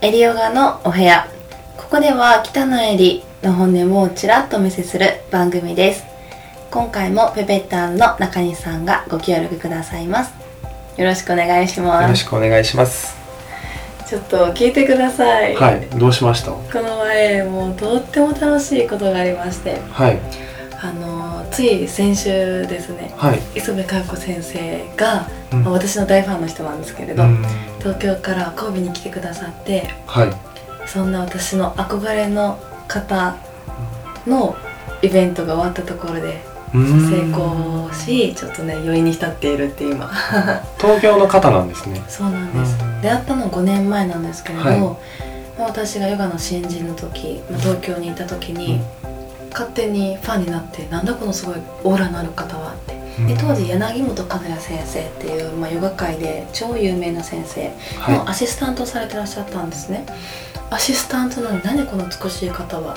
エリヨガのお部屋。ここでは北野エリの本音をちらっとお見せする番組です。今回もペペッターズの中西さんがご協力くださいます。よろしくお願いしよます。ろしくお願いします。ちょっと聞いてください、はいどうしました？この前もうとっても楽しいことがありまして。はいつい先週ですね。はい。磯部佳代子先生が、うん。まあ私の大ファンの人なんですけれど、うん。東京から神戸に来てくださってはい。そんな私の憧れの方のイベントが終わったところでうん。成功しちょっとね余韻に浸っているって今。東京の方なんですね。そうなんです。うん。出会ったの5年前なんですけれど、はい。まあ私がヨガの新人の時、まあ東京にいた時に、勝手にファンになってなんだこのすごいオーラのある方はって。で当時柳本和也先生っていう、まあ、ヨガ界で超有名な先生のはアシスタントをされてらっしゃったんですね、アシスタントなのに何この美しい方は？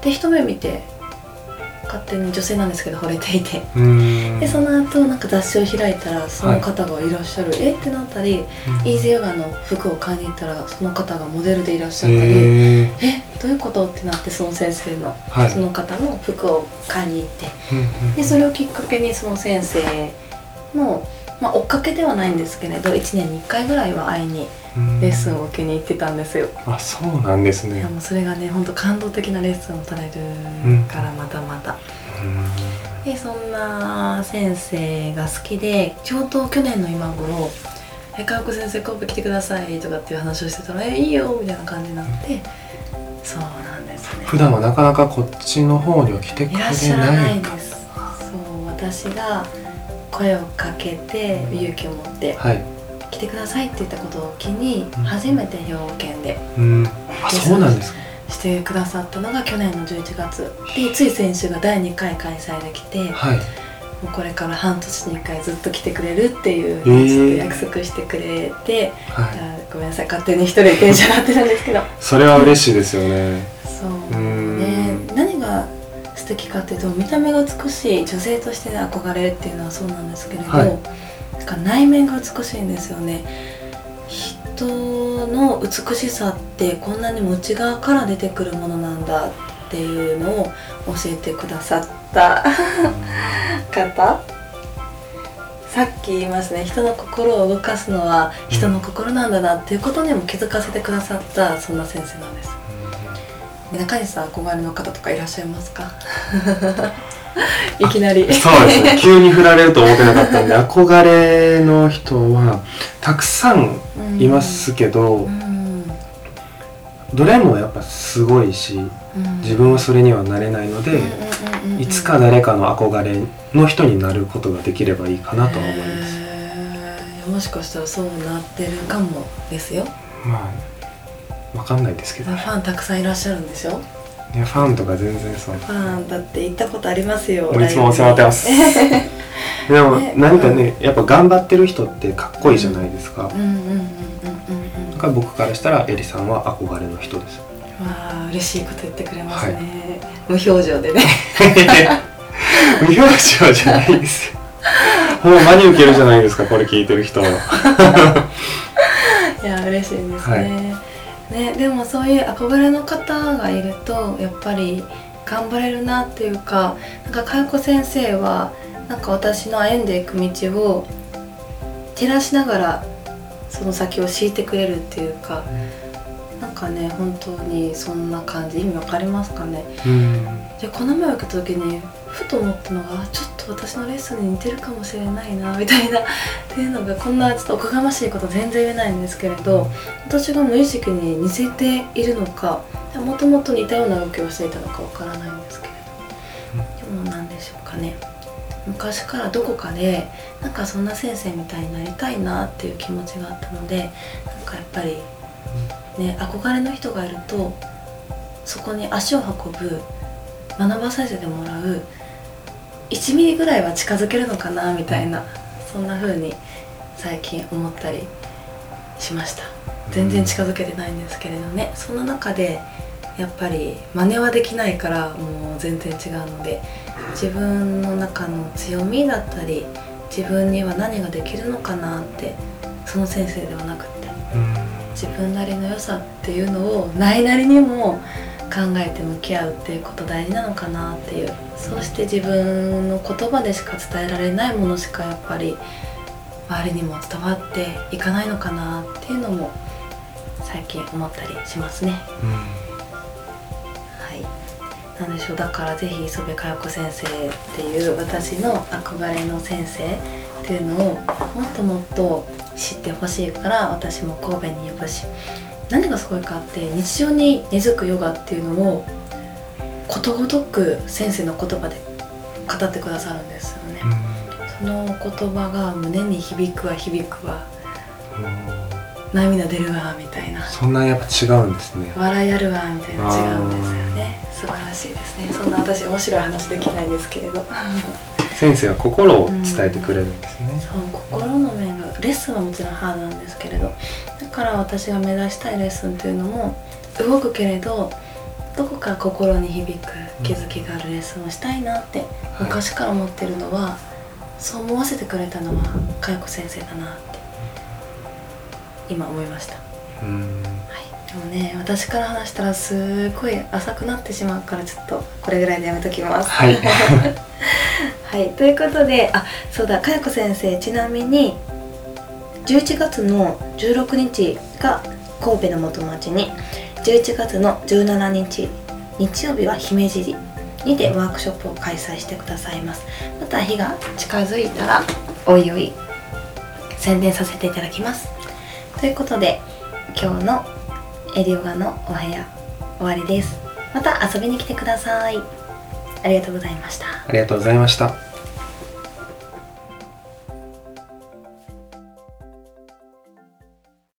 で一目見て勝手に女性なんですけど惚れていて。でその後なんか雑誌を開いたらその方がいらっしゃる、え？ってなったりうん。イーゼヨガの服を買いに行ったらその方がモデルでいらっしゃったり、え？どういうこと？ってなってその先生の、はい。その方の服を買いに行って。でそれをきっかけにその先生の、まあ、追っかけではないんですけれど1年に1回ぐらいは会いにうん。レッスンを受けに行ってたんですよ、あそうなんですいねやもうそれがね本当感動的なレッスンをされるからまたまた、うん。でそんな先生が好きでちょうど去年の今頃「え川子先生神戸来てください」とかっていう話をしてたら「えいいよ」みたいな感じになってそうなんですね。普段はなかなかこっちの方には来てくれいらっしゃらなないいかです。そう私が声をかけて勇気を持ってはい。来てくださいって言ったことを機にうん。初めて兵庫県でうん。あそうなんですか。してくださったのが去年の11月。でつい先週が第2回開催できてもはい。うこれから半年に1回ずっと来てくれるっていうえーちょっと約束してくれて、はい。あごめんなさい。勝手に一人でテンション上がってるんですけど。それは嬉しいですよね素敵かっていうと見た目が美しい女性としてね憧れるっていうのはそうなんですけれど、はい。なんか内面が美しいんですよね。人の美しさってこんなに内側から出てくるものなんだっていうのを教えてくださった 方。さっき言いますね。人の心を動かすのは人の心なんだなっていうことにも気づかせてくださったそんな先生なんです中西さん憧れの方とかいらっしゃいますか？いきなり。そうですね。急に振られると思ってなかったんで憧れの人はたくさんいますけど、うん。どれもやっぱすごいしうん。自分はそれにはなれないので、いつか誰かの憧れの人になることができればいいかなとは思います、へー。もしかしたらそうなってるかもですよ。まあわかんないですけど、ね、ファンたくさんいらっしゃるんでしょ？ファンとか全然そう。ファンだって行ったことありますよいつもお世話になってます。でもね。何かねやっぱ頑張ってる人ってかっこいいじゃないですか、うんうんうんうんうんうんだから僕からしたらエリさんは憧れの人です。わあ嬉しいこと言ってくれますね、無表情でね。無表情じゃないです。よもう真に受けるじゃないですかこれ聞いてる人は。いや嬉しいですね,、ねでもそういう憧れの方がいるとやっぱり頑張れるなっていうかなんか佳代子先生はなんか私の歩んでいく道を照らしながらその先を敷いてくれるっていうかなんかね本当にそんな感じ。意味わかりますかね？うん。でこの前受けた時にふと思ったのがちょっと私のレッスンに似てるかもしれないなみたいなっていうのがこんなちょっとおこがましいこと全然言えないんですけれど私が無意識に似せているのかもともと似たような動きをしていたのかわからないんですけれどでも何でしょうかね。昔からどこかでなんかそんな先生みたいになりたいなっていう気持ちがあったのでなんかやっぱりね憧れの人がいるとそこに足を運ぶ学ばさせてもらう1ミリぐらいは近づけるのかなみたいなそんな風に最近思ったりしました。全然近づけてないんですけれどね。その中でやっぱり真似はできないからもう全然違うので自分の中の強みだったり自分には何ができるのかなってその先生ではなくて自分なりの良さっていうのをないなりにも考えて向き合うっていうこと大事なのかなっていう。そうして自分の言葉でしか伝えられないものしかやっぱり周りにも伝わっていかないのかなっていうのも最近思ったりしますね。はい。なんでしょう。だからぜひ磯部佳代子先生っていう私の憧れの先生っていうのをもっともっと知ってほしいから私も神戸に呼ぶし何がすごいかって日常に根付くヨガっていうのをことごとく先生の言葉で語ってくださるんですよね、その言葉が胸に響くわ響くわ涙出るわみたいな。そんなやっぱ違うんですね。笑いあるわみたいな違うんですよね。素晴らしいですね。そんな私面白い話できないですけれど。先生は心を伝えてくれるんですね、そう心の面がレッスンはもちろんハードなんですけれど。だから私が目指したいレッスンというのも動くけれどどこか心に響く気づきがあるレッスンをしたいなって昔から思ってるのは、そう思わせてくれたのは佳代子先生だなって今思いました、でもね私から話したらすごい浅くなってしまうからちょっとこれぐらいでやめときます。はい。はい、ということであそうだかやこ先生ちなみに11月の16日が神戸の元町に11月の17日日曜日は姫路にてワークショップを開催してくださいます。また日が近づいたらおいおい宣伝させていただきます。ということで今日のエリオガのお部屋終わりです。また遊びに来てください。ありがとうございました。ありがとうございました。